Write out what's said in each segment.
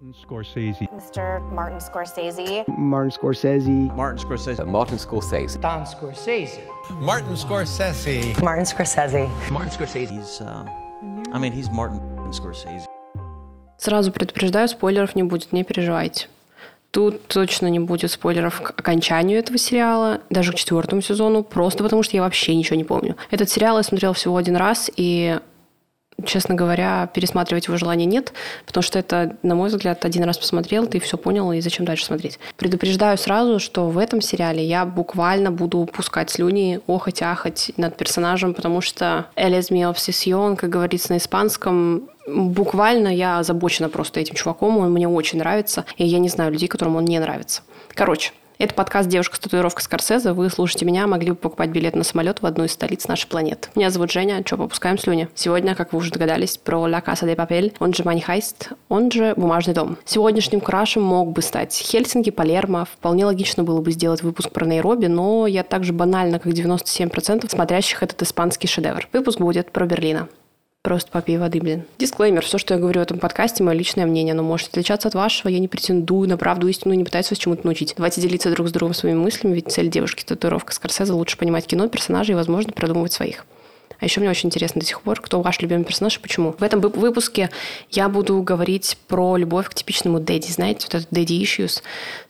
Scorsese. Mr. Martin Scorsese. Martin Scorsese. Martin Scorsese. Martin Scorsese. Don Scorsese. Martin Scorsese. Martin Scorsese. Martin Scorsese. He's, uh, I mean, he's Martin Scorsese. Сразу предупреждаю, спойлеров не будет, не переживайте. Тут точно не будет спойлеров к окончанию этого сериала, даже к четвертому сезону, просто потому что я вообще ничего не помню. Этот сериал я смотрела всего один раз, и честно говоря, пересматривать его желания нет, потому что это, на мой взгляд, один раз посмотрел, ты все понял, и зачем дальше смотреть. Предупреждаю сразу, что в этом сериале я буквально буду пускать слюни, охать, ахать над персонажем, потому что «Элес mi obsesión», как говорится на испанском, буквально я озабочена просто этим чуваком, он мне очень нравится, и я не знаю людей, которым он не нравится. Короче, это подкаст «Девушка с татуировкой Скорсезе». Вы слушаете меня, могли бы покупать билет на самолет в одну из столиц нашей планеты. Меня зовут Женя, что, попускаем слюни? Сегодня, как вы уже догадались, про «Ла Каса де Папель», он же «Манихайст», он же «Бумажный дом». Сегодняшним крашем мог бы стать Хельсинки, Палермо. Вполне логично было бы сделать выпуск про Найроби, но я так же банально, как 97% смотрящих этот испанский шедевр. Выпуск будет про Берлина. Просто попей воды, блин. Дисклеймер. Все, что я говорю в этом подкасте, мое личное мнение. Оно может отличаться от вашего. Я не претендую на правду, истину, не пытаюсь вас чему-то научить. Давайте делиться друг с другом своими мыслями, ведь цель девушки – татуировка Скорсезе лучше понимать кино, персонажей и, возможно, продумывать своих. А еще мне очень интересно до сих пор, кто ваш любимый персонаж и почему. В этом выпуске я буду говорить про любовь к типичному дэдди. Знаете, вот этот daddy issues.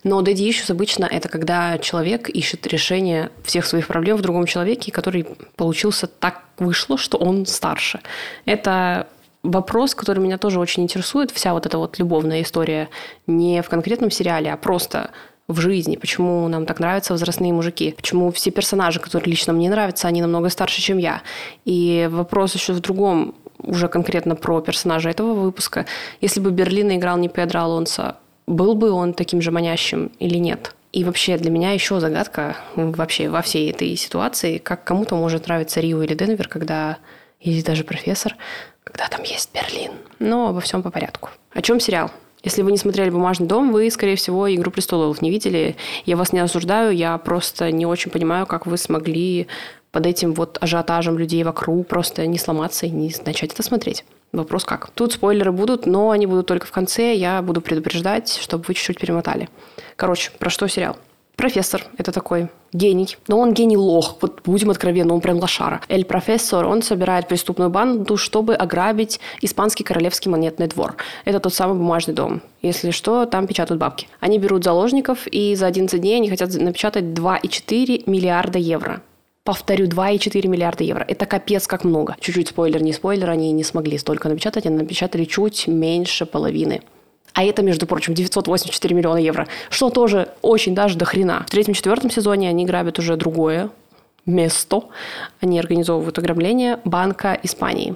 Но daddy issues обычно это когда человек ищет решение всех своих проблем в другом человеке, который получился так вышло, что он старше. Это вопрос, который меня тоже очень интересует. Вся вот эта вот любовная история не в конкретном сериале, а просто в жизни, почему нам так нравятся возрастные мужики, почему все персонажи, которые лично мне нравятся, они намного старше, чем я. И вопрос еще в другом, уже конкретно про персонажа этого выпуска. Если бы Берлин играл не Педро Алонсо, был бы он таким же манящим или нет? И вообще для меня еще загадка вообще во всей этой ситуации, как кому-то может нравиться Рио или Денвер, когда или даже профессор, когда там есть Берлин. Но обо всем по порядку. О чем сериал? Если вы не смотрели «Бумажный дом», вы, скорее всего, «Игру престолов» не видели. Я вас не осуждаю, я просто не очень понимаю, как вы смогли под этим вот ажиотажем людей вокруг просто не сломаться и не начать это смотреть. Вопрос как. Тут спойлеры будут, но они будут только в конце. Я буду предупреждать, чтобы вы чуть-чуть перемотали. Короче, про что сериал? Профессор – это такой гений. Но он гений лох. Вот будем откровенны, он прям лошара. Эль профессор, он собирает преступную банду, чтобы ограбить испанский королевский монетный двор. Это тот самый бумажный дом. Если что, там печатают бабки. Они берут заложников, и за 11 дней они хотят напечатать 2,4 миллиарда евро. Повторю, 2,4 миллиарда евро. Это капец как много. Чуть-чуть спойлер, не спойлер, они не смогли столько напечатать, они напечатали чуть меньше половины. А это, между прочим, 984 миллиона евро, что тоже очень даже до хрена. В третьем-четвертом сезоне они грабят уже другое место. Они организовывают ограбление Банка Испании.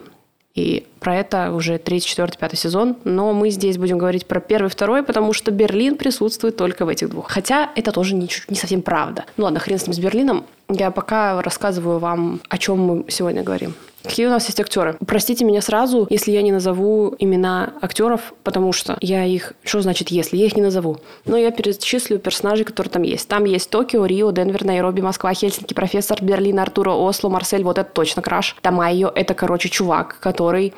И про это уже третий, четвертый, пятый сезон. Но мы здесь будем говорить про первый, второй, потому что Берлин присутствует только в этих двух. Хотя это тоже не, не совсем правда. Ну ладно, хрен с ним с Берлином. Я пока рассказываю вам, о чем мы сегодня говорим. Какие у нас есть актеры? Простите меня сразу, если я не назову имена актеров, потому что я их... Что значит если? Я их не назову. Но я перечислю персонажей, которые там есть. Там есть Токио, Рио, Денвер, Найроби, Москва, Хельсинки, профессор, Берлин, Артура, Осло, Марсель. Вот это точно краш. Тамайо – это, короче, чувак, который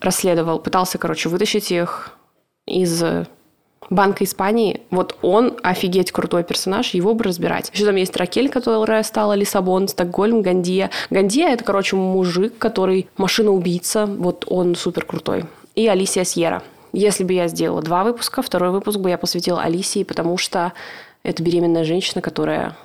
расследовал, пытался, короче, вытащить их из Банка Испании, вот он офигеть крутой персонаж, его бы разбирать. Еще там есть Ракель, которая стала Лиссабон, Стокгольм, Гандия. Гандия – это, короче, мужик, который машина-убийца, вот он супер крутой. И Алисия Сьерра. Если бы я сделала два выпуска, второй выпуск бы я посвятила Алисии, потому что это беременная женщина, которая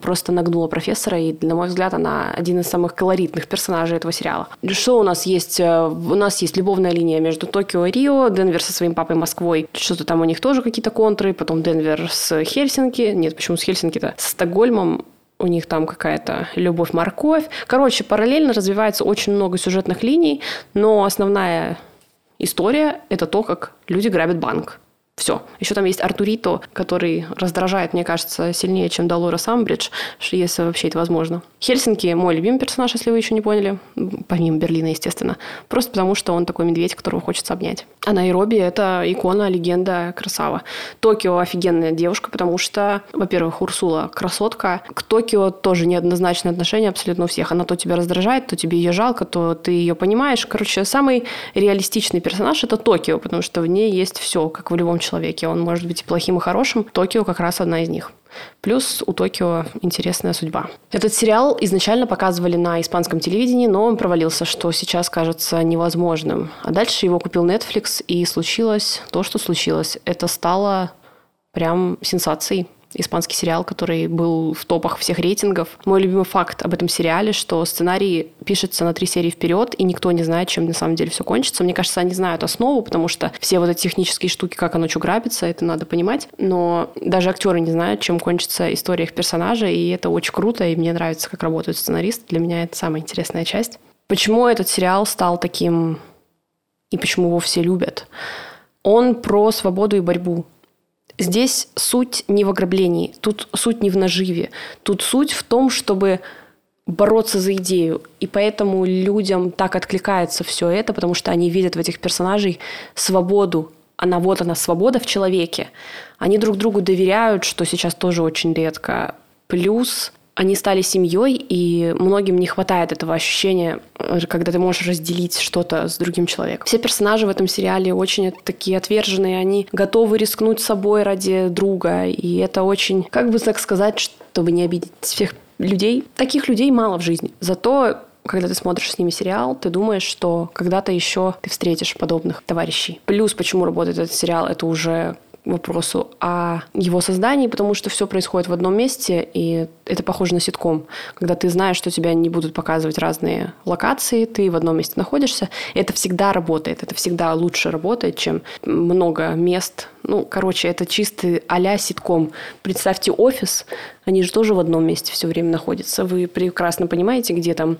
просто нагнула профессора, и, на мой взгляд, она один из самых колоритных персонажей этого сериала. Что у нас есть? Э, у нас есть любовная линия между Токио и Рио, Денвер со своим папой Москвой, что-то там у них тоже какие-то контры, потом Денвер с Хельсинки, нет, почему с Хельсинки-то? С Стокгольмом, у них там какая-то любовь-морковь. Короче, параллельно развивается очень много сюжетных линий, но основная история – это то, как люди грабят банк Все. Еще там есть Артурито, который раздражает, мне кажется, сильнее, чем Долорес Амбридж, если вообще это возможно. Хельсинки – мой любимый персонаж, если вы еще не поняли. Помимо Берлина, естественно. Просто потому, что он такой медведь, которого хочется обнять. А Найроби – это икона, легенда, красава. Токио – офигенная девушка, потому что, во-первых, Урсула – красотка. К Токио тоже неоднозначное отношение абсолютно у всех. Она то тебя раздражает, то тебе ее жалко, то ты ее понимаешь. Короче, самый реалистичный персонаж – это Токио, потому что в ней есть все, как в любом человеке. Он может быть и плохим, и хорошим. Токио как раз одна из них. Плюс у Токио интересная судьба. Этот сериал изначально показывали на испанском телевидении, но он провалился, что сейчас кажется невозможным. А дальше его купил Netflix, и случилось то, что случилось. Это стало прям сенсацией испанский сериал, который был в топах всех рейтингов. Мой любимый факт об этом сериале, что сценарий пишется на три серии вперед, и никто не знает, чем на самом деле все кончится. Мне кажется, они знают основу, потому что все вот эти технические штуки, как оно что грабится, это надо понимать. Но даже актеры не знают, чем кончится история их персонажа, и это очень круто, и мне нравится, как работают сценаристы. Для меня это самая интересная часть. Почему этот сериал стал таким, и почему его все любят? Он про свободу и борьбу. Здесь суть не в ограблении, тут суть не в наживе, тут суть в том, чтобы бороться за идею. И поэтому людям так откликается все это, потому что они видят в этих персонажей свободу. Она вот она, свобода в человеке. Они друг другу доверяют, что сейчас тоже очень редко. Плюс они стали семьей, и многим не хватает этого ощущения, э, когда ты можешь разделить что-то с другим человеком. Все персонажи в этом сериале очень такие отверженные, они готовы рискнуть собой ради друга, и это очень, как бы так сказать, чтобы не обидеть всех людей. Таких людей мало в жизни. Зато когда ты смотришь с ними сериал, ты думаешь, что когда-то еще ты встретишь подобных товарищей. Плюс, почему работает этот сериал, это уже вопросу о его создании, потому что все происходит в одном месте, и это похоже на ситком, когда ты знаешь, что тебя не будут показывать разные локации, ты в одном месте находишься. Это всегда работает, это всегда лучше работает, чем много мест. Ну, короче, это чистый а-ля ситком. Представьте офис, они же тоже в одном месте все время находятся. Вы прекрасно понимаете, где там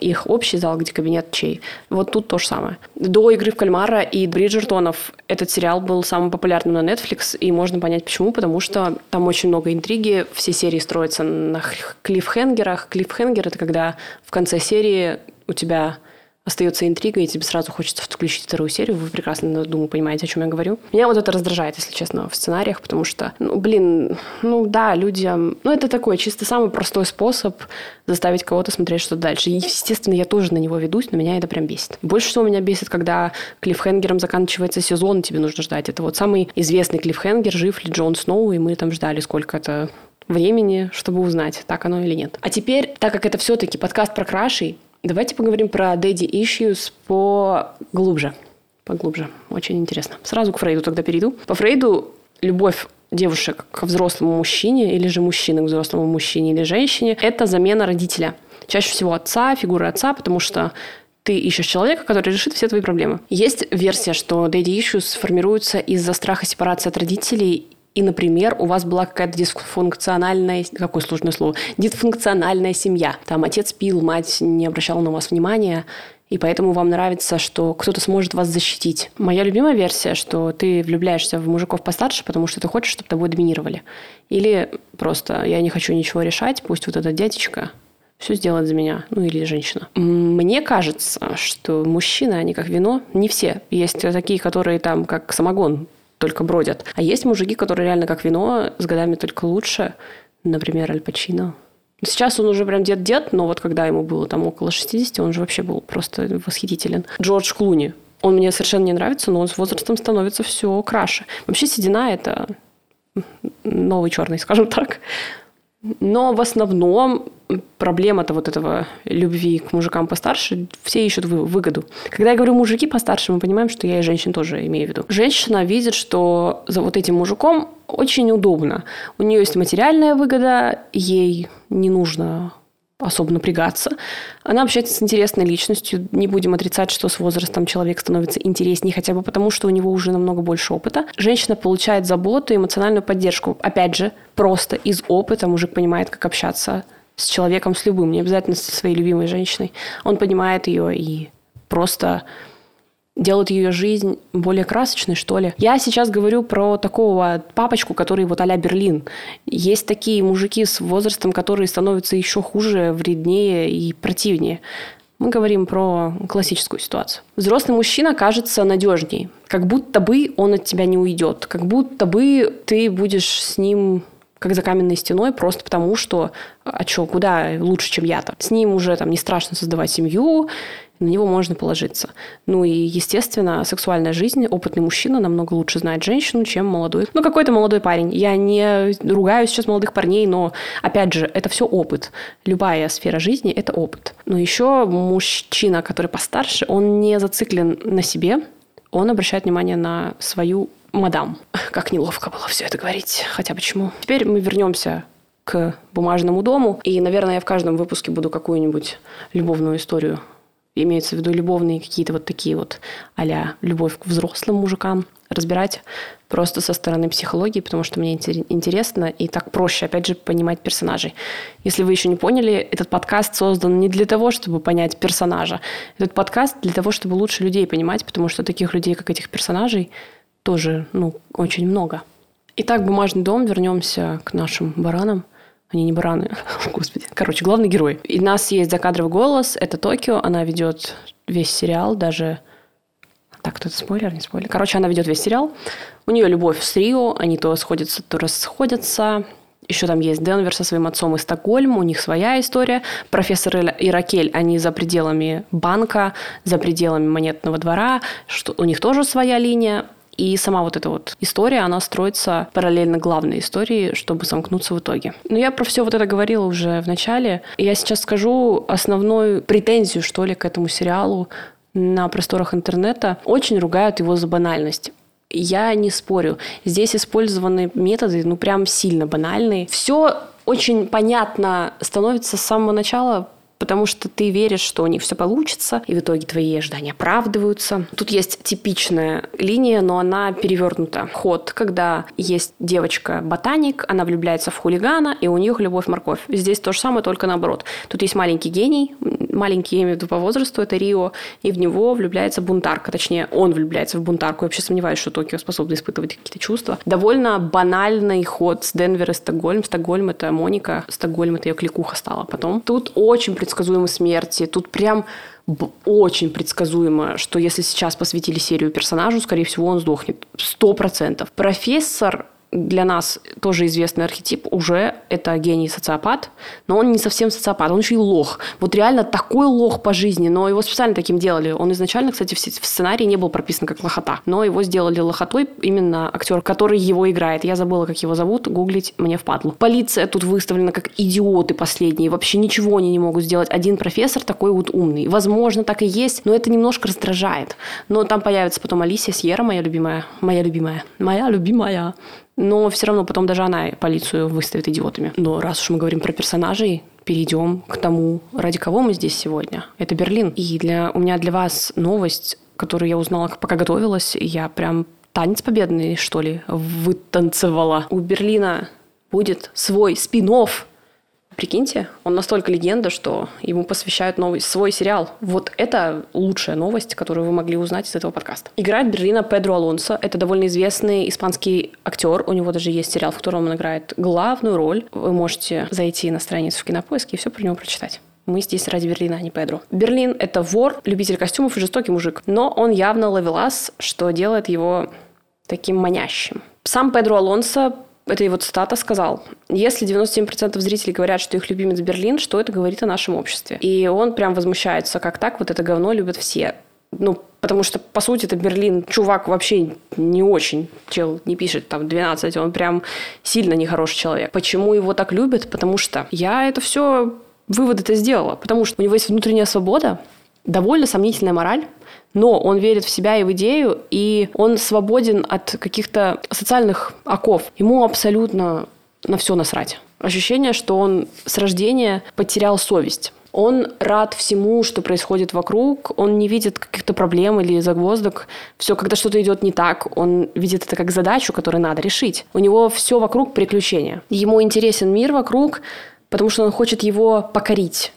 их общий зал, где кабинет чей. Вот тут то же самое. До «Игры в кальмара» и «Бриджертонов» этот сериал был самым популярным на Netflix, и можно понять почему, потому что там очень много интриги, все серии строятся на клиффхенгерах. Клиффхенгер – это когда в конце серии у тебя остается интрига, и тебе сразу хочется включить вторую серию. Вы прекрасно, думаю, понимаете, о чем я говорю. Меня вот это раздражает, если честно, в сценариях, потому что, ну, блин, ну да, людям... Ну, это такой чисто самый простой способ заставить кого-то смотреть что-то дальше. И, естественно, я тоже на него ведусь, но меня это прям бесит. Больше всего меня бесит, когда клиффхенгером заканчивается сезон, тебе нужно ждать. Это вот самый известный клиффхенгер, жив ли Джон Сноу, и мы там ждали сколько это времени, чтобы узнать, так оно или нет. А теперь, так как это все-таки подкаст про крашей, Давайте поговорим про daddy issues поглубже. Поглубже. Очень интересно. Сразу к Фрейду тогда перейду. По Фрейду любовь девушек к взрослому мужчине или же мужчины к взрослому мужчине или женщине – это замена родителя. Чаще всего отца, фигуры отца, потому что ты ищешь человека, который решит все твои проблемы. Есть версия, что daddy issues формируются из-за страха сепарации от родителей и, например, у вас была какая-то дисфункциональная, какое сложное слово, дисфункциональная семья. Там отец пил, мать не обращала на вас внимания, и поэтому вам нравится, что кто-то сможет вас защитить. Моя любимая версия, что ты влюбляешься в мужиков постарше, потому что ты хочешь, чтобы тобой доминировали. Или просто я не хочу ничего решать, пусть вот этот дядечка все сделает за меня, ну или женщина. Мне кажется, что мужчины, они как вино, не все. Есть такие, которые там как самогон только бродят. А есть мужики, которые реально как вино, с годами только лучше. Например, Аль Пачино. Сейчас он уже прям дед-дед, но вот когда ему было там около 60, он же вообще был просто восхитителен. Джордж Клуни. Он мне совершенно не нравится, но он с возрастом становится все краше. Вообще седина – это новый черный, скажем так. Но в основном проблема-то вот этого любви к мужикам постарше, все ищут выгоду. Когда я говорю мужики постарше, мы понимаем, что я и женщин тоже имею в виду. Женщина видит, что за вот этим мужиком очень удобно. У нее есть материальная выгода, ей не нужно особо напрягаться. Она общается с интересной личностью. Не будем отрицать, что с возрастом человек становится интереснее, хотя бы потому, что у него уже намного больше опыта. Женщина получает заботу, эмоциональную поддержку. Опять же, просто из опыта мужик понимает, как общаться с человеком, с любым, не обязательно со своей любимой женщиной. Он понимает ее и просто делают ее жизнь более красочной, что ли. Я сейчас говорю про такого папочку, который вот а Берлин. Есть такие мужики с возрастом, которые становятся еще хуже, вреднее и противнее. Мы говорим про классическую ситуацию. Взрослый мужчина кажется надежней, как будто бы он от тебя не уйдет, как будто бы ты будешь с ним как за каменной стеной, просто потому что, а что, куда лучше, чем я-то? С ним уже там не страшно создавать семью, на него можно положиться. Ну и, естественно, сексуальная жизнь, опытный мужчина намного лучше знает женщину, чем молодой. Ну, какой-то молодой парень. Я не ругаю сейчас молодых парней, но, опять же, это все опыт. Любая сфера жизни – это опыт. Но еще мужчина, который постарше, он не зациклен на себе, он обращает внимание на свою мадам. Как неловко было все это говорить. Хотя почему? Теперь мы вернемся к бумажному дому. И, наверное, я в каждом выпуске буду какую-нибудь любовную историю имеются в виду любовные какие-то вот такие вот а любовь к взрослым мужикам, разбирать просто со стороны психологии, потому что мне интересно и так проще, опять же, понимать персонажей. Если вы еще не поняли, этот подкаст создан не для того, чтобы понять персонажа. Этот подкаст для того, чтобы лучше людей понимать, потому что таких людей, как этих персонажей, тоже ну, очень много. Итак, «Бумажный дом», вернемся к нашим баранам – они не бараны. Господи. Короче, главный герой. И у нас есть закадровый голос. Это Токио. Она ведет весь сериал, даже... Так, это спойлер, не спойлер. Короче, она ведет весь сериал. У нее любовь с Рио. Они то сходятся, то расходятся. Еще там есть Денвер со своим отцом из Стокгольма, у них своя история. Профессор и Ракель, они за пределами банка, за пределами монетного двора, что у них тоже своя линия. И сама вот эта вот история, она строится параллельно главной истории, чтобы замкнуться в итоге. Но я про все вот это говорила уже в начале. Я сейчас скажу основную претензию, что ли, к этому сериалу на просторах интернета. Очень ругают его за банальность. Я не спорю. Здесь использованы методы, ну, прям сильно банальные. Все очень понятно становится с самого начала потому что ты веришь, что у них все получится, и в итоге твои ожидания оправдываются. Тут есть типичная линия, но она перевернута. Ход, когда есть девочка-ботаник, она влюбляется в хулигана, и у них любовь-морковь. Здесь то же самое, только наоборот. Тут есть маленький гений, маленький, я имею в виду по возрасту, это Рио, и в него влюбляется бунтарка, точнее, он влюбляется в бунтарку. Я вообще сомневаюсь, что Токио способна испытывать какие-то чувства. Довольно банальный ход с Денвера и Стокгольм. Стокгольм — это Моника, Стокгольм — это ее кликуха стала потом. Тут очень предсказуемы смерти, тут прям очень предсказуемо, что если сейчас посвятили серию персонажу, скорее всего, он сдохнет. Сто процентов. Профессор для нас тоже известный архетип уже это гений социопат, но он не совсем социопат, он еще и лох. Вот реально такой лох по жизни, но его специально таким делали. Он изначально, кстати, в сценарии не был прописан как лохота, но его сделали лохотой именно актер, который его играет. Я забыла, как его зовут, гуглить мне впадло. Полиция тут выставлена как идиоты последние, вообще ничего они не могут сделать. Один профессор такой вот умный. Возможно, так и есть, но это немножко раздражает. Но там появится потом Алисия Сьерра, моя любимая, моя любимая, моя любимая но все равно потом даже она полицию выставит идиотами. Но раз уж мы говорим про персонажей, перейдем к тому, ради кого мы здесь сегодня. Это Берлин. И для, у меня для вас новость, которую я узнала, пока готовилась. Я прям танец победный, что ли, вытанцевала. У Берлина будет свой спин Прикиньте, он настолько легенда, что ему посвящают новый свой сериал. Вот это лучшая новость, которую вы могли узнать из этого подкаста. Играет Берлина Педро Алонсо. Это довольно известный испанский актер. У него даже есть сериал, в котором он играет главную роль. Вы можете зайти на страницу в Кинопоиске и все про него прочитать. Мы здесь ради Берлина, а не Педро. Берлин — это вор, любитель костюмов и жестокий мужик. Но он явно ловелас, что делает его таким манящим. Сам Педро Алонсо это его цитата, сказал, если 97% зрителей говорят, что их любимец Берлин, что это говорит о нашем обществе? И он прям возмущается, как так, вот это говно любят все. Ну, потому что, по сути, это Берлин. Чувак вообще не очень, чел не пишет там 12, он прям сильно нехороший человек. Почему его так любят? Потому что я это все выводы-то сделала. Потому что у него есть внутренняя свобода, довольно сомнительная мораль, но он верит в себя и в идею, и он свободен от каких-то социальных оков. Ему абсолютно на все насрать. Ощущение, что он с рождения потерял совесть. Он рад всему, что происходит вокруг. Он не видит каких-то проблем или загвоздок. Все, когда что-то идет не так, он видит это как задачу, которую надо решить. У него все вокруг приключения. Ему интересен мир вокруг, потому что он хочет его покорить.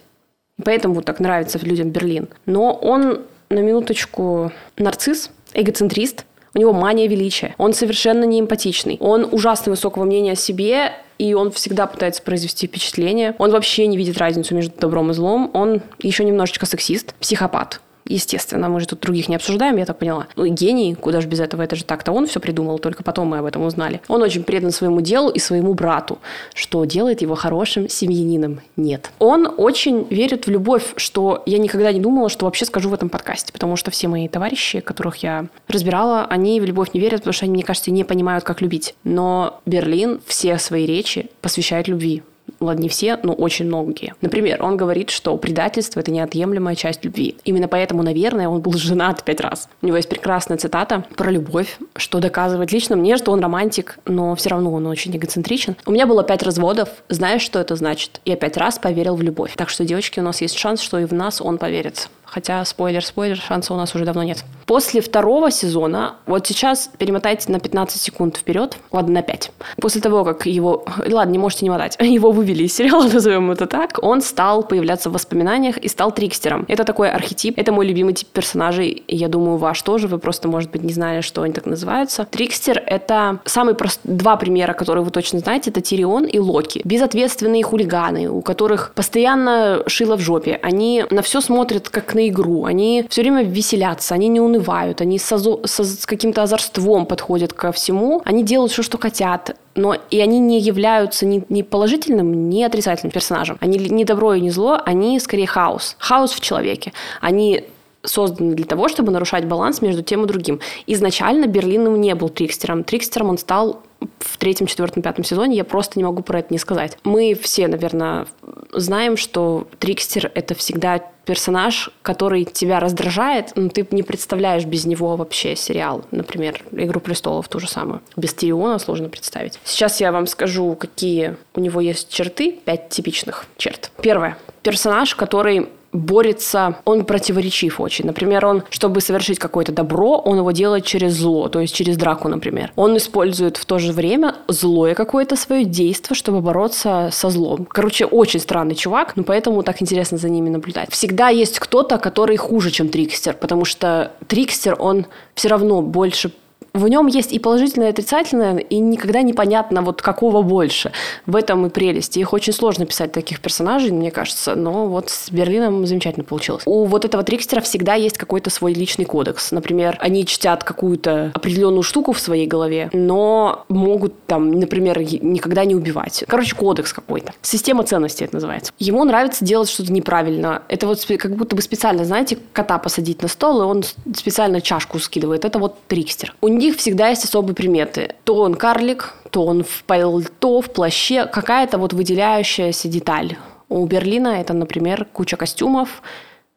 Поэтому так нравится людям Берлин. Но он на минуточку нарцисс, эгоцентрист, у него мания величия. Он совершенно не эмпатичный. Он ужасно высокого мнения о себе, и он всегда пытается произвести впечатление. Он вообще не видит разницу между добром и злом. Он еще немножечко сексист, психопат. Естественно, мы же тут других не обсуждаем, я так поняла. Ну, гений, куда же без этого, это же так-то он все придумал, только потом мы об этом узнали. Он очень предан своему делу и своему брату, что делает его хорошим семьянином. Нет. Он очень верит в любовь, что я никогда не думала, что вообще скажу в этом подкасте, потому что все мои товарищи, которых я разбирала, они в любовь не верят, потому что они, мне кажется, не понимают, как любить. Но Берлин все свои речи посвящает любви ладно, не все, но очень многие. Например, он говорит, что предательство — это неотъемлемая часть любви. Именно поэтому, наверное, он был женат пять раз. У него есть прекрасная цитата про любовь, что доказывает лично мне, что он романтик, но все равно он очень эгоцентричен. У меня было пять разводов. Знаешь, что это значит? Я пять раз поверил в любовь. Так что, девочки, у нас есть шанс, что и в нас он поверит. Хотя, спойлер-спойлер, шанса у нас уже давно нет. После второго сезона, вот сейчас перемотайте на 15 секунд вперед, ладно, на 5. После того, как его, ладно, не можете не мотать, его вывели из сериала, назовем это так, он стал появляться в воспоминаниях и стал трикстером. Это такой архетип, это мой любимый тип персонажей, я думаю, ваш тоже, вы просто, может быть, не знали, что они так называются. Трикстер — это самый прост... два примера, которые вы точно знаете, это Тирион и Локи. Безответственные хулиганы, у которых постоянно шило в жопе. Они на все смотрят как на на игру, они все время веселятся, они не унывают, они с, азо- с каким-то озорством подходят ко всему, они делают все, что хотят, но и они не являются ни, ни положительным, ни отрицательным персонажем. Они не добро и не зло, они скорее хаос. Хаос в человеке. Они созданы для того, чтобы нарушать баланс между тем и другим. Изначально Берлин не был трикстером. Трикстером он стал в третьем, четвертом, пятом сезоне, я просто не могу про это не сказать. Мы все, наверное, знаем, что Трикстер — это всегда персонаж, который тебя раздражает, но ты не представляешь без него вообще сериал. Например, «Игру престолов» ту же самую. Без Тириона сложно представить. Сейчас я вам скажу, какие у него есть черты, пять типичных черт. Первое. Персонаж, который борется, он противоречив очень. Например, он, чтобы совершить какое-то добро, он его делает через зло, то есть через драку, например. Он использует в то же время злое какое-то свое действие, чтобы бороться со злом. Короче, очень странный чувак, но поэтому так интересно за ними наблюдать. Всегда есть кто-то, который хуже, чем Трикстер, потому что Трикстер, он все равно больше в нем есть и положительное, и отрицательное, и никогда непонятно, вот какого больше. В этом и прелесть. Их очень сложно писать таких персонажей, мне кажется, но вот с Берлином замечательно получилось. У вот этого трикстера всегда есть какой-то свой личный кодекс. Например, они чтят какую-то определенную штуку в своей голове, но могут там, например, никогда не убивать. Короче, кодекс какой-то. Система ценностей это называется. Ему нравится делать что-то неправильно. Это вот как будто бы специально, знаете, кота посадить на стол, и он специально чашку скидывает. Это вот трикстер. У них всегда есть особые приметы. То он карлик, то он в пальто, в плаще, какая-то вот выделяющаяся деталь. У Берлина это, например, куча костюмов,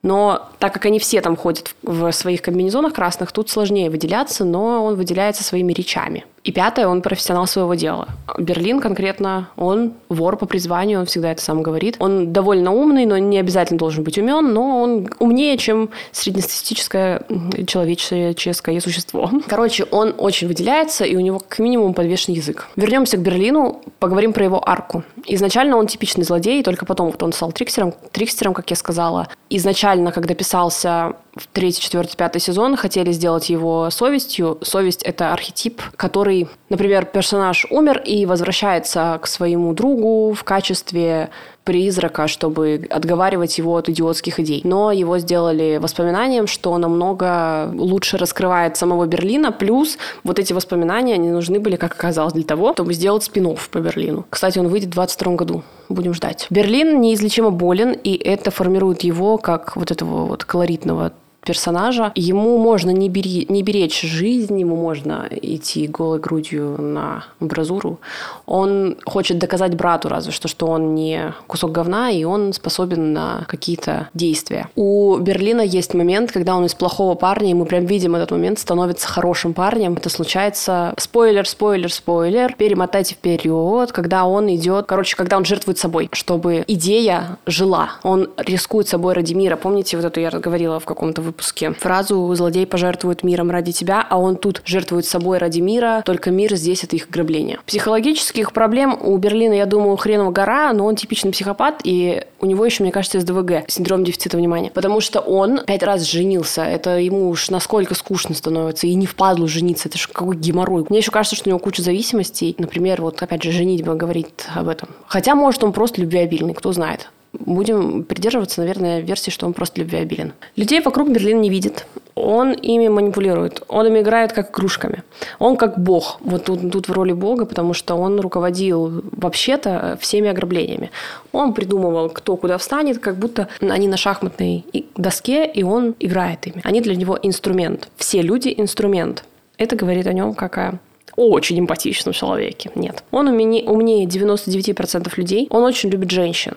но так как они все там ходят в своих комбинезонах красных, тут сложнее выделяться, но он выделяется своими речами. И пятое, он профессионал своего дела. Берлин конкретно, он вор по призванию, он всегда это сам говорит. Он довольно умный, но не обязательно должен быть умен, но он умнее, чем среднестатистическое человеческое существо. Короче, он очень выделяется, и у него как минимум подвешен язык. Вернемся к Берлину, поговорим про его арку. Изначально он типичный злодей, только потом вот он стал трикстером. Трикстером, как я сказала. Изначально, когда писался в третий, четвертый, пятый сезон хотели сделать его совестью. Совесть — это архетип, который, например, персонаж умер и возвращается к своему другу в качестве призрака, чтобы отговаривать его от идиотских идей. Но его сделали воспоминанием, что намного лучше раскрывает самого Берлина. Плюс вот эти воспоминания, они нужны были, как оказалось, для того, чтобы сделать спин по Берлину. Кстати, он выйдет в 22 году. Будем ждать. Берлин неизлечимо болен, и это формирует его как вот этого вот колоритного персонажа. Ему можно не, бери, не беречь жизнь, ему можно идти голой грудью на амбразуру. Он хочет доказать брату разве что, что он не кусок говна, и он способен на какие-то действия. У Берлина есть момент, когда он из плохого парня, и мы прям видим этот момент, становится хорошим парнем. Это случается... Спойлер, спойлер, спойлер. Перемотайте вперед, когда он идет... Короче, когда он жертвует собой, чтобы идея жила. Он рискует собой ради мира. Помните, вот эту я говорила в каком-то выпуске выпуске фразу «злодей пожертвует миром ради тебя», а он тут жертвует собой ради мира, только мир здесь — это их ограбление. Психологических проблем у Берлина, я думаю, хреново гора, но он типичный психопат, и у него еще, мне кажется, СДВГ, синдром дефицита внимания. Потому что он пять раз женился. Это ему уж насколько скучно становится. И не впадлу жениться. Это же какой геморрой. Мне еще кажется, что у него куча зависимостей. Например, вот опять же, женитьба говорит об этом. Хотя, может, он просто любвеобильный, кто знает. Будем придерживаться, наверное, версии, что он просто любвеобилен. Людей вокруг Берлин не видит. Он ими манипулирует. Он ими играет как игрушками. Он как бог. Вот тут, тут в роли бога, потому что он руководил вообще-то всеми ограблениями. Он придумывал, кто куда встанет, как будто они на шахматной доске, и он играет ими. Они для него инструмент. Все люди – инструмент. Это говорит о нем какая очень эмпатичном человеке. Нет. Он умнее 99% людей. Он очень любит женщин.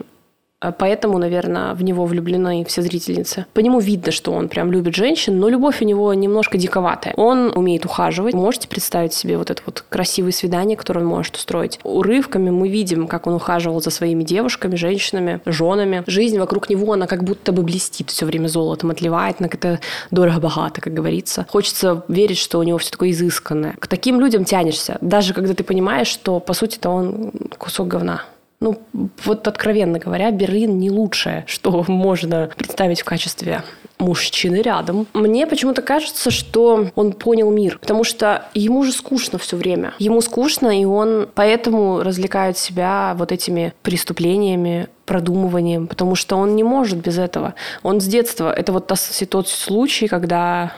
А поэтому, наверное, в него влюблены все зрительницы. По нему видно, что он прям любит женщин, но любовь у него немножко диковатая. Он умеет ухаживать. Можете представить себе вот это вот красивое свидание, которое он может устроить. Урывками мы видим, как он ухаживал за своими девушками, женщинами, женами. Жизнь вокруг него, она как будто бы блестит все время золотом, отливает, на это дорого-богато, как говорится. Хочется верить, что у него все такое изысканное. К таким людям тянешься, даже когда ты понимаешь, что, по сути-то, он кусок говна. Ну, вот откровенно говоря, Берлин не лучшее, что можно представить в качестве мужчины рядом. Мне почему-то кажется, что он понял мир, потому что ему же скучно все время. Ему скучно, и он поэтому развлекает себя вот этими преступлениями, продумыванием, потому что он не может без этого. Он с детства. Это вот тот случай, когда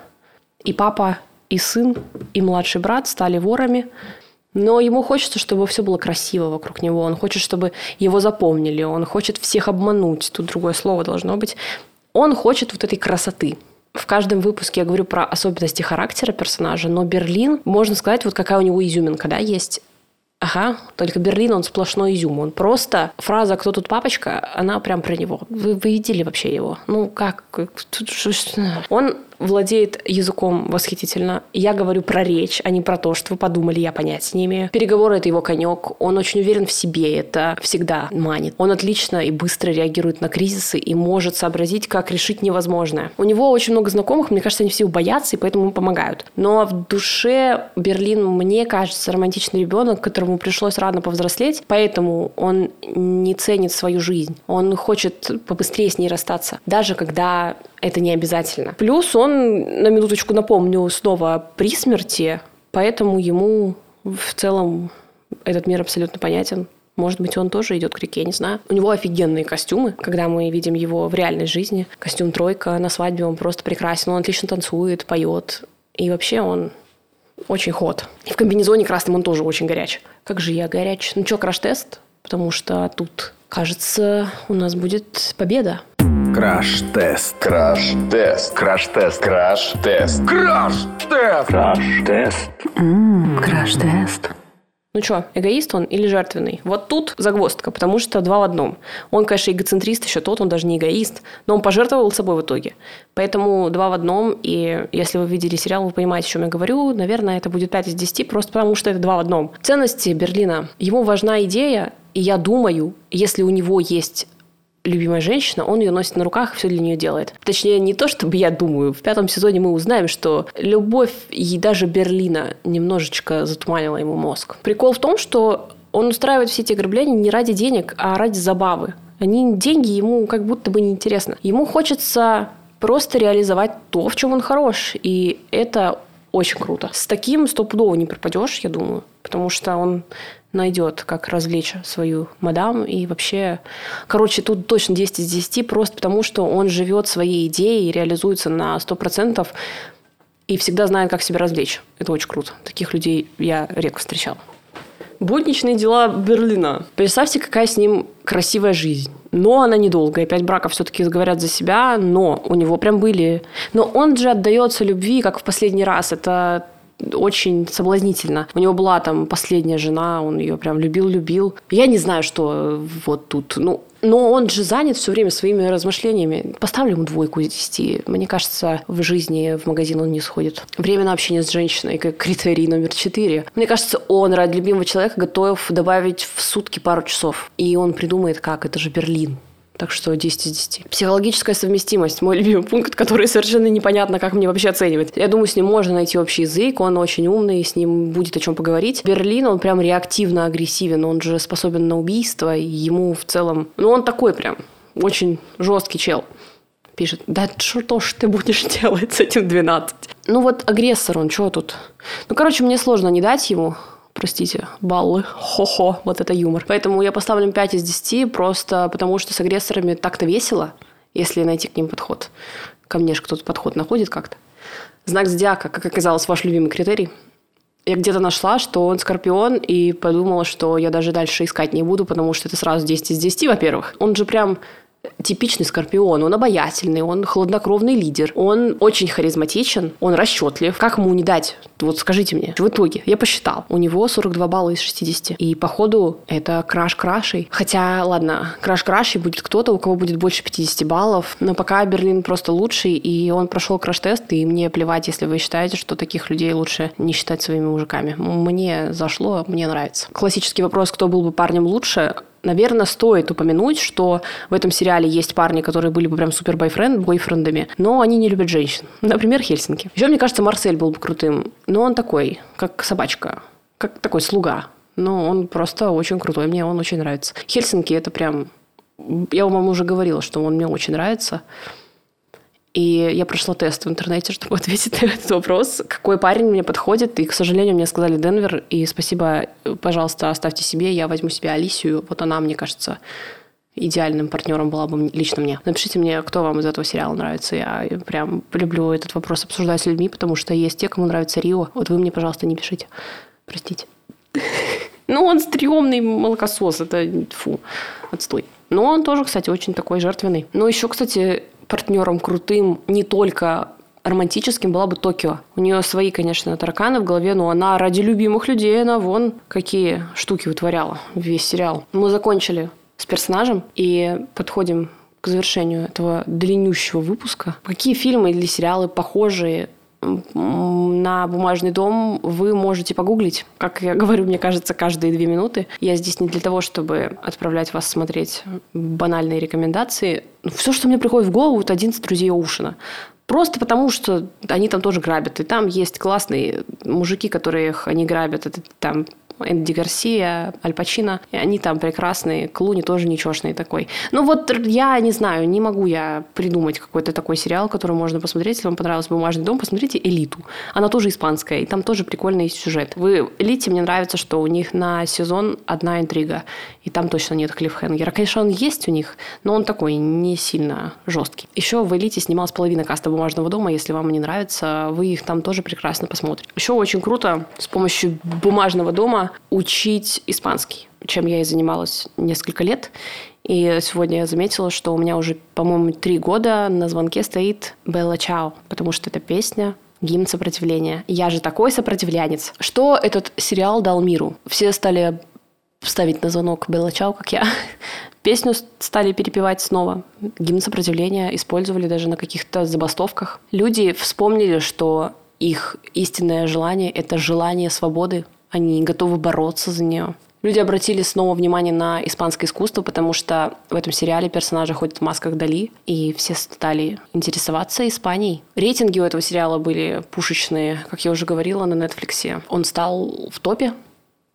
и папа, и сын, и младший брат стали ворами, но ему хочется, чтобы все было красиво вокруг него. Он хочет, чтобы его запомнили. Он хочет всех обмануть. Тут другое слово должно быть. Он хочет вот этой красоты. В каждом выпуске я говорю про особенности характера персонажа, но Берлин, можно сказать, вот какая у него изюминка, да, есть. Ага, только Берлин, он сплошной изюм. Он просто... Фраза «Кто тут папочка?» Она прям про него. Вы, вы видели вообще его? Ну, как? Он владеет языком восхитительно. Я говорю про речь, а не про то, что вы подумали, я понять не имею. Переговоры – это его конек. Он очень уверен в себе, это всегда манит. Он отлично и быстро реагирует на кризисы и может сообразить, как решить невозможное. У него очень много знакомых, мне кажется, они все боятся, и поэтому ему помогают. Но в душе Берлин, мне кажется, романтичный ребенок, которому пришлось рано повзрослеть, поэтому он не ценит свою жизнь. Он хочет побыстрее с ней расстаться, даже когда это не обязательно. Плюс он, на минуточку напомню, снова при смерти, поэтому ему в целом этот мир абсолютно понятен. Может быть, он тоже идет к реке, не знаю. У него офигенные костюмы, когда мы видим его в реальной жизни. Костюм тройка на свадьбе, он просто прекрасен. Он отлично танцует, поет. И вообще он очень ход. И в комбинезоне красном он тоже очень горяч. Как же я горяч. Ну что, краш-тест? Потому что тут, кажется, у нас будет победа. Краш-тест. Краш-тест. Краш-тест. Краш-тест. Краш-тест. Краш-тест. Краш-тест. Ну что, эгоист он или жертвенный? Вот тут загвоздка, потому что два в одном. Он, конечно, эгоцентрист еще тот, он даже не эгоист, но он пожертвовал собой в итоге. Поэтому два в одном, и если вы видели сериал, вы понимаете, о чем я говорю, наверное, это будет 5 из 10, просто потому что это два в одном. Ценности Берлина. Ему важна идея, и я думаю, если у него есть любимая женщина, он ее носит на руках и все для нее делает. Точнее, не то, чтобы я думаю. В пятом сезоне мы узнаем, что любовь и даже Берлина немножечко затуманила ему мозг. Прикол в том, что он устраивает все эти ограбления не ради денег, а ради забавы. Они деньги ему как будто бы неинтересно. Ему хочется просто реализовать то, в чем он хорош. И это очень круто. С таким стопудово не пропадешь, я думаю. Потому что он найдет, как развлечь свою мадам. И вообще, короче, тут точно 10 из 10, просто потому что он живет своей идеей, реализуется на 100% и всегда знает, как себя развлечь. Это очень круто. Таких людей я редко встречала. Будничные дела Берлина. Представьте, какая с ним красивая жизнь. Но она недолгая. Пять браков все-таки говорят за себя, но у него прям были... Но он же отдается любви, как в последний раз. Это очень соблазнительно. У него была там последняя жена, он ее прям любил-любил. Я не знаю, что вот тут. Ну, но он же занят все время своими размышлениями. Поставлю ему двойку из десяти. Мне кажется, в жизни в магазин он не сходит. Время на общение с женщиной как критерий номер четыре. Мне кажется, он ради любимого человека готов добавить в сутки пару часов. И он придумает, как. Это же Берлин Так что 10 из 10. Психологическая совместимость. Мой любимый пункт, который совершенно непонятно, как мне вообще оценивать. Я думаю, с ним можно найти общий язык. Он очень умный, с ним будет о чем поговорить. Берлин, он прям реактивно агрессивен. Он же способен на убийство. И ему в целом... Ну, он такой прям очень жесткий чел пишет, да что ж ты будешь делать с этим 12? Ну вот агрессор он, что тут? Ну, короче, мне сложно не дать ему простите, баллы, хо-хо, вот это юмор. Поэтому я поставлю 5 из 10, просто потому что с агрессорами так-то весело, если найти к ним подход. Ко мне же кто-то подход находит как-то. Знак зодиака, как оказалось, ваш любимый критерий. Я где-то нашла, что он скорпион, и подумала, что я даже дальше искать не буду, потому что это сразу 10 из 10, во-первых. Он же прям типичный скорпион. Он обаятельный, он хладнокровный лидер, он очень харизматичен, он расчетлив. Как ему не дать? Вот скажите мне. В итоге, я посчитал, у него 42 балла из 60. И походу это краш крашей. Хотя, ладно, краш крашей будет кто-то, у кого будет больше 50 баллов. Но пока Берлин просто лучший, и он прошел краш-тест, и мне плевать, если вы считаете, что таких людей лучше не считать своими мужиками. Мне зашло, мне нравится. Классический вопрос, кто был бы парнем лучше, Наверное, стоит упомянуть, что в этом сериале есть парни, которые были бы прям супер бойфренд, бойфрендами, но они не любят женщин. Например, Хельсинки. Еще, мне кажется, Марсель был бы крутым, но он такой, как собачка, как такой слуга. Но он просто очень крутой, мне он очень нравится. Хельсинки это прям... Я вам уже говорила, что он мне очень нравится. И я прошла тест в интернете, чтобы ответить на этот вопрос, какой парень мне подходит. И, к сожалению, мне сказали Денвер. И спасибо, пожалуйста, оставьте себе. Я возьму себе Алисию. Вот она, мне кажется, идеальным партнером была бы лично мне. Напишите мне, кто вам из этого сериала нравится. Я прям люблю этот вопрос обсуждать с людьми, потому что есть те, кому нравится Рио. Вот вы мне, пожалуйста, не пишите. Простите. Ну, он стрёмный молокосос. Это фу, отстой. Но он тоже, кстати, очень такой жертвенный. Но еще, кстати, партнером крутым не только романтическим была бы Токио. У нее свои, конечно, тараканы в голове, но она ради любимых людей, она вон какие штуки вытворяла весь сериал. Мы закончили с персонажем и подходим к завершению этого длиннющего выпуска. Какие фильмы или сериалы похожие на бумажный дом вы можете погуглить. Как я говорю, мне кажется, каждые две минуты. Я здесь не для того, чтобы отправлять вас смотреть банальные рекомендации. Все, что мне приходит в голову, это 11 друзей Оушена. Просто потому, что они там тоже грабят. И там есть классные мужики, которых они грабят. Это там Энди Гарсия, Аль Пачино. И они там прекрасные. Клуни тоже ничешный такой. Ну вот я не знаю, не могу я придумать какой-то такой сериал, который можно посмотреть. Если вам понравился «Бумажный дом», посмотрите «Элиту». Она тоже испанская, и там тоже прикольный сюжет. В «Элите» мне нравится, что у них на сезон одна интрига, и там точно нет клиффхенгера. Конечно, он есть у них, но он такой не сильно жесткий. Еще в «Элите» снималась половина каста «Бумажного дома». Если вам не нравится, вы их там тоже прекрасно посмотрите. Еще очень круто с помощью «Бумажного дома» учить испанский, чем я и занималась несколько лет. И сегодня я заметила, что у меня уже, по-моему, три года на звонке стоит «Белла Чао», потому что это песня гимн сопротивления. Я же такой сопротивлянец. Что этот сериал дал миру? Все стали ставить на звонок Белла Чао, как я. Песню стали перепевать снова. Гимн сопротивления использовали даже на каких-то забастовках. Люди вспомнили, что их истинное желание – это желание свободы, они готовы бороться за нее. Люди обратили снова внимание на испанское искусство, потому что в этом сериале персонажи ходят в масках Дали, и все стали интересоваться Испанией. Рейтинги у этого сериала были пушечные, как я уже говорила, на Netflix. Он стал в топе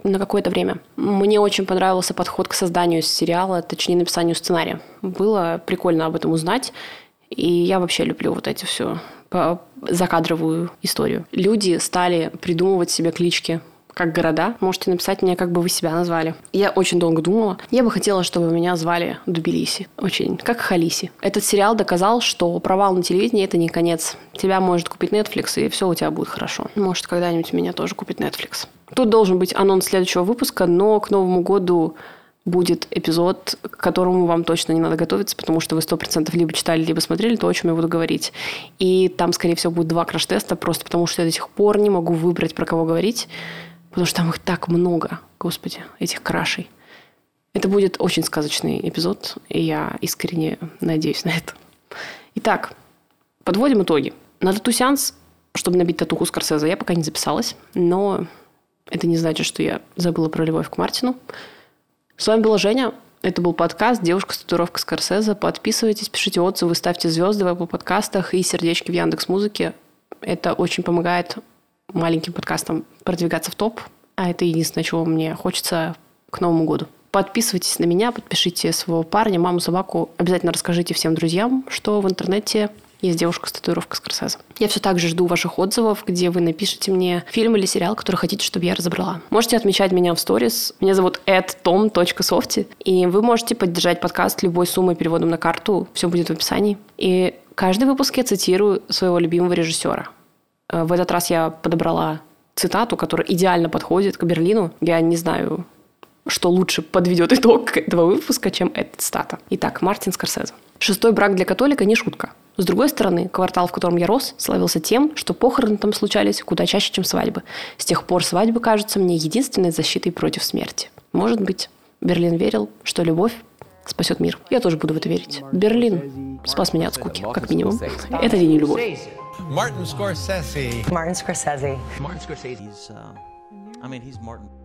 на какое-то время. Мне очень понравился подход к созданию сериала, точнее написанию сценария. Было прикольно об этом узнать, и я вообще люблю вот эти все закадровую историю. Люди стали придумывать себе клички как города. Можете написать мне, как бы вы себя назвали. Я очень долго думала. Я бы хотела, чтобы меня звали Дубилиси. Очень. Как Халиси. Этот сериал доказал, что провал на телевидении – это не конец. Тебя может купить Netflix, и все у тебя будет хорошо. Может, когда-нибудь меня тоже купит Netflix. Тут должен быть анонс следующего выпуска, но к Новому году будет эпизод, к которому вам точно не надо готовиться, потому что вы сто процентов либо читали, либо смотрели то, о чем я буду говорить. И там, скорее всего, будет два краш-теста, просто потому что я до сих пор не могу выбрать, про кого говорить. Потому что там их так много, господи, этих крашей. Это будет очень сказочный эпизод, и я искренне надеюсь на это. Итак, подводим итоги. На тату-сеанс, чтобы набить татуху Скорсезе, я пока не записалась, но это не значит, что я забыла про любовь к Мартину. С вами была Женя. Это был подкаст «Девушка с татуировкой Скорсезе». Подписывайтесь, пишите отзывы, ставьте звезды в Apple подкастах и сердечки в Яндекс Музыке. Это очень помогает маленьким подкастам продвигаться в топ. А это единственное, чего мне хочется к Новому году. Подписывайтесь на меня, подпишите своего парня, маму, собаку. Обязательно расскажите всем друзьям, что в интернете есть девушка с татуировкой Скорсезе. Я все так же жду ваших отзывов, где вы напишите мне фильм или сериал, который хотите, чтобы я разобрала. Можете отмечать меня в сторис. Меня зовут tom.softy. И вы можете поддержать подкаст любой суммой переводом на карту. Все будет в описании. И каждый выпуск я цитирую своего любимого режиссера. Э, в этот раз я подобрала цитату, которая идеально подходит к Берлину. Я не знаю, что лучше подведет итог этого выпуска, чем эта цитата. Итак, Мартин Скорсезе. Шестой брак для католика не шутка. С другой стороны, квартал, в котором я рос, славился тем, что похороны там случались куда чаще, чем свадьбы. С тех пор свадьбы кажутся мне единственной защитой против смерти. Может быть, Берлин верил, что любовь спасет мир. Я тоже буду в это верить. Берлин спас меня от скуки, как минимум. Это не любовь. Martin Scorsese. Martin Scorsese. He's, uh, I mean, he's Martin Scorsese.